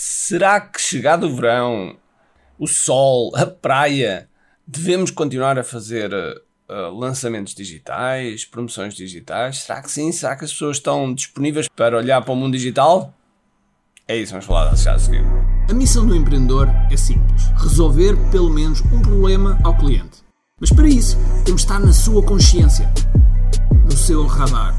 Será que chegado o verão, o sol, a praia, devemos continuar a fazer uh, lançamentos digitais, promoções digitais? Será que sim? Será que as pessoas estão disponíveis para olhar para o mundo digital? É isso, vamos falar já a seguir. A missão do empreendedor é simples: resolver pelo menos um problema ao cliente. Mas para isso, temos de estar na sua consciência, no seu radar.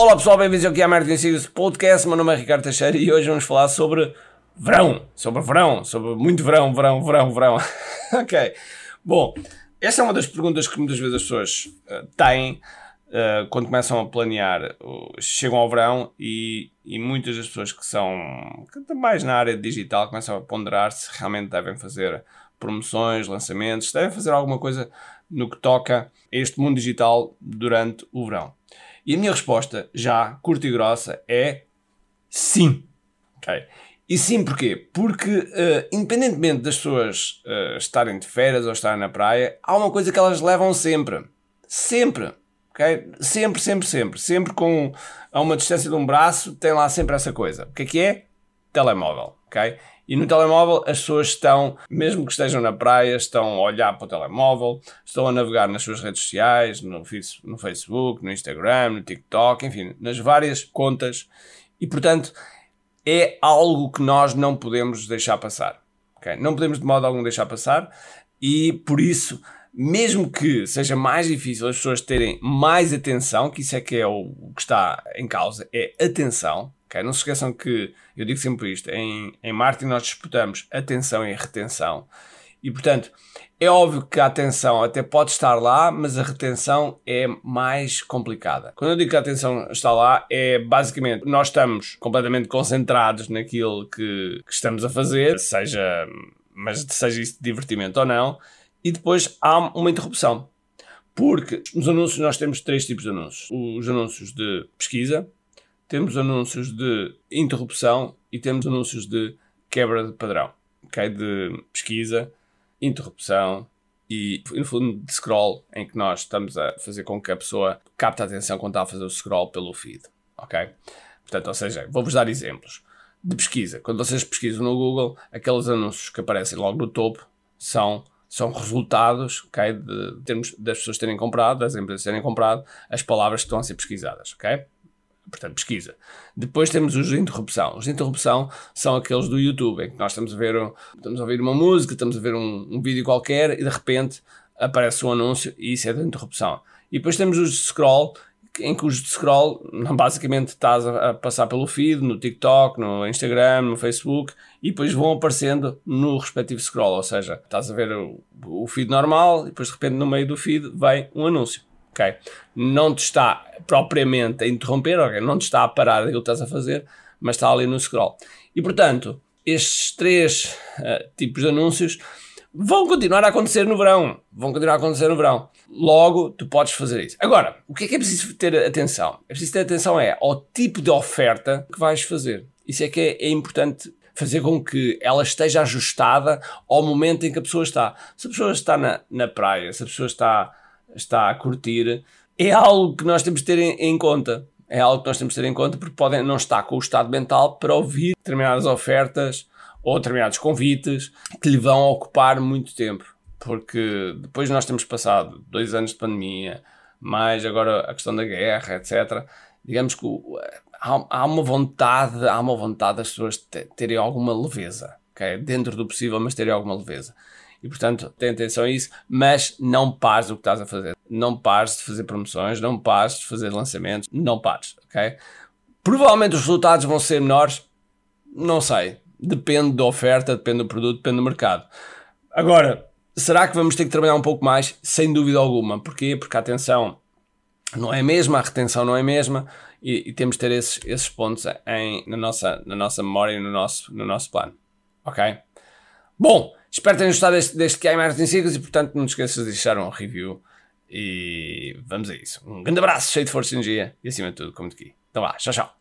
Olá pessoal, bem-vindos ao que é Marketing Secrets Podcast. Meu nome é Ricardo Teixeira e hoje vamos falar sobre verão, sobre verão, sobre muito verão, verão, verão, verão. ok. Bom, essa é uma das perguntas que muitas vezes as pessoas uh, têm uh, quando começam a planear, uh, chegam ao verão e, e, muitas das pessoas que são mais na área digital começam a ponderar se realmente devem fazer promoções, lançamentos, se devem fazer alguma coisa no que toca a este mundo digital durante o verão. E a minha resposta, já curta e grossa, é sim. Okay? E sim, porquê? Porque, uh, independentemente das pessoas uh, estarem de férias ou estarem na praia, há uma coisa que elas levam sempre. Sempre. Okay? Sempre, sempre, sempre. Sempre com a uma distância de um braço, tem lá sempre essa coisa. O que é que é? Telemóvel. Okay? E no telemóvel as pessoas estão, mesmo que estejam na praia, estão a olhar para o telemóvel, estão a navegar nas suas redes sociais, no, Facebook, no Instagram, no TikTok, enfim, nas várias contas. E portanto é algo que nós não podemos deixar passar. Não podemos de modo algum deixar passar e por isso mesmo que seja mais difícil as pessoas terem mais atenção, que isso é que é o que está em causa, é atenção. Okay? Não se esqueçam que, eu digo sempre isto, em, em marketing nós disputamos atenção e retenção. E portanto, é óbvio que a atenção até pode estar lá, mas a retenção é mais complicada. Quando eu digo que a atenção está lá, é basicamente nós estamos completamente concentrados naquilo que, que estamos a fazer, seja, mas seja isso divertimento ou não, e depois há uma interrupção. Porque nos anúncios nós temos três tipos de anúncios: os anúncios de pesquisa, temos anúncios de interrupção e temos anúncios de quebra de padrão. Okay? De pesquisa, interrupção e, no fundo, de scroll, em que nós estamos a fazer com que a pessoa capte a atenção quando está a fazer o scroll pelo feed. Ok? Portanto, ou seja, vou-vos dar exemplos de pesquisa. Quando vocês pesquisam no Google, aqueles anúncios que aparecem logo no topo são são resultados okay, de, termos, das pessoas terem comprado, das empresas terem comprado, as palavras que estão a ser pesquisadas. ok? Portanto, pesquisa. Depois temos os de interrupção. Os de interrupção são aqueles do YouTube, em que nós estamos a ver, estamos a ouvir uma música, estamos a ver um, um vídeo qualquer e de repente aparece um anúncio e isso é de interrupção. E depois temos os de scroll, em que os de scroll, basicamente estás a, passar pelo feed, no TikTok, no Instagram, no Facebook, e depois vão aparecendo no respectivo scroll, ou seja, estás a ver o, o feed normal e depois de repente no meio do feed vai um anúncio. Ok? Não te está propriamente a interromper, okay? não te está a parar aquilo que estás a fazer, mas está ali no scroll. E portanto, estes três uh, tipos de anúncios vão continuar a acontecer no verão. Vão continuar a acontecer no verão. Logo, tu podes fazer isso. Agora, o que é que é preciso ter atenção? É preciso ter atenção é ao tipo de oferta que vais fazer. Isso é que é, é importante fazer com que ela esteja ajustada ao momento em que a pessoa está. Se a pessoa está na, na praia, se a pessoa está, está a curtir, é algo que nós temos de ter em, em conta. É algo que nós temos de ter em conta porque podem não estar com o estado mental para ouvir determinadas ofertas ou determinados convites que lhe vão ocupar muito tempo. Porque depois nós temos passado dois anos de pandemia, mais agora a questão da guerra, etc. Digamos que há, há uma vontade, há uma vontade das pessoas terem alguma leveza, okay? dentro do possível, mas terem alguma leveza. E portanto, tem atenção a isso, mas não pares o que estás a fazer. Não pares de fazer promoções, não pares de fazer lançamentos, não pares, ok? Provavelmente os resultados vão ser menores, não sei. Depende da oferta, depende do produto, depende do mercado. Agora, será que vamos ter que trabalhar um pouco mais? Sem dúvida alguma. Porquê? Porque a atenção não é a mesma, a retenção não é a mesma e, e temos de ter esses, esses pontos em, na, nossa, na nossa memória e no nosso, no nosso plano. Ok? Bom, espero que tenham gostado deste, deste QI Martin Secrets e, portanto, não te esqueças de deixar um review. E vamos a isso. Um grande abraço, cheio de força e energia e, acima de tudo, como aqui. Então vá, tchau, tchau.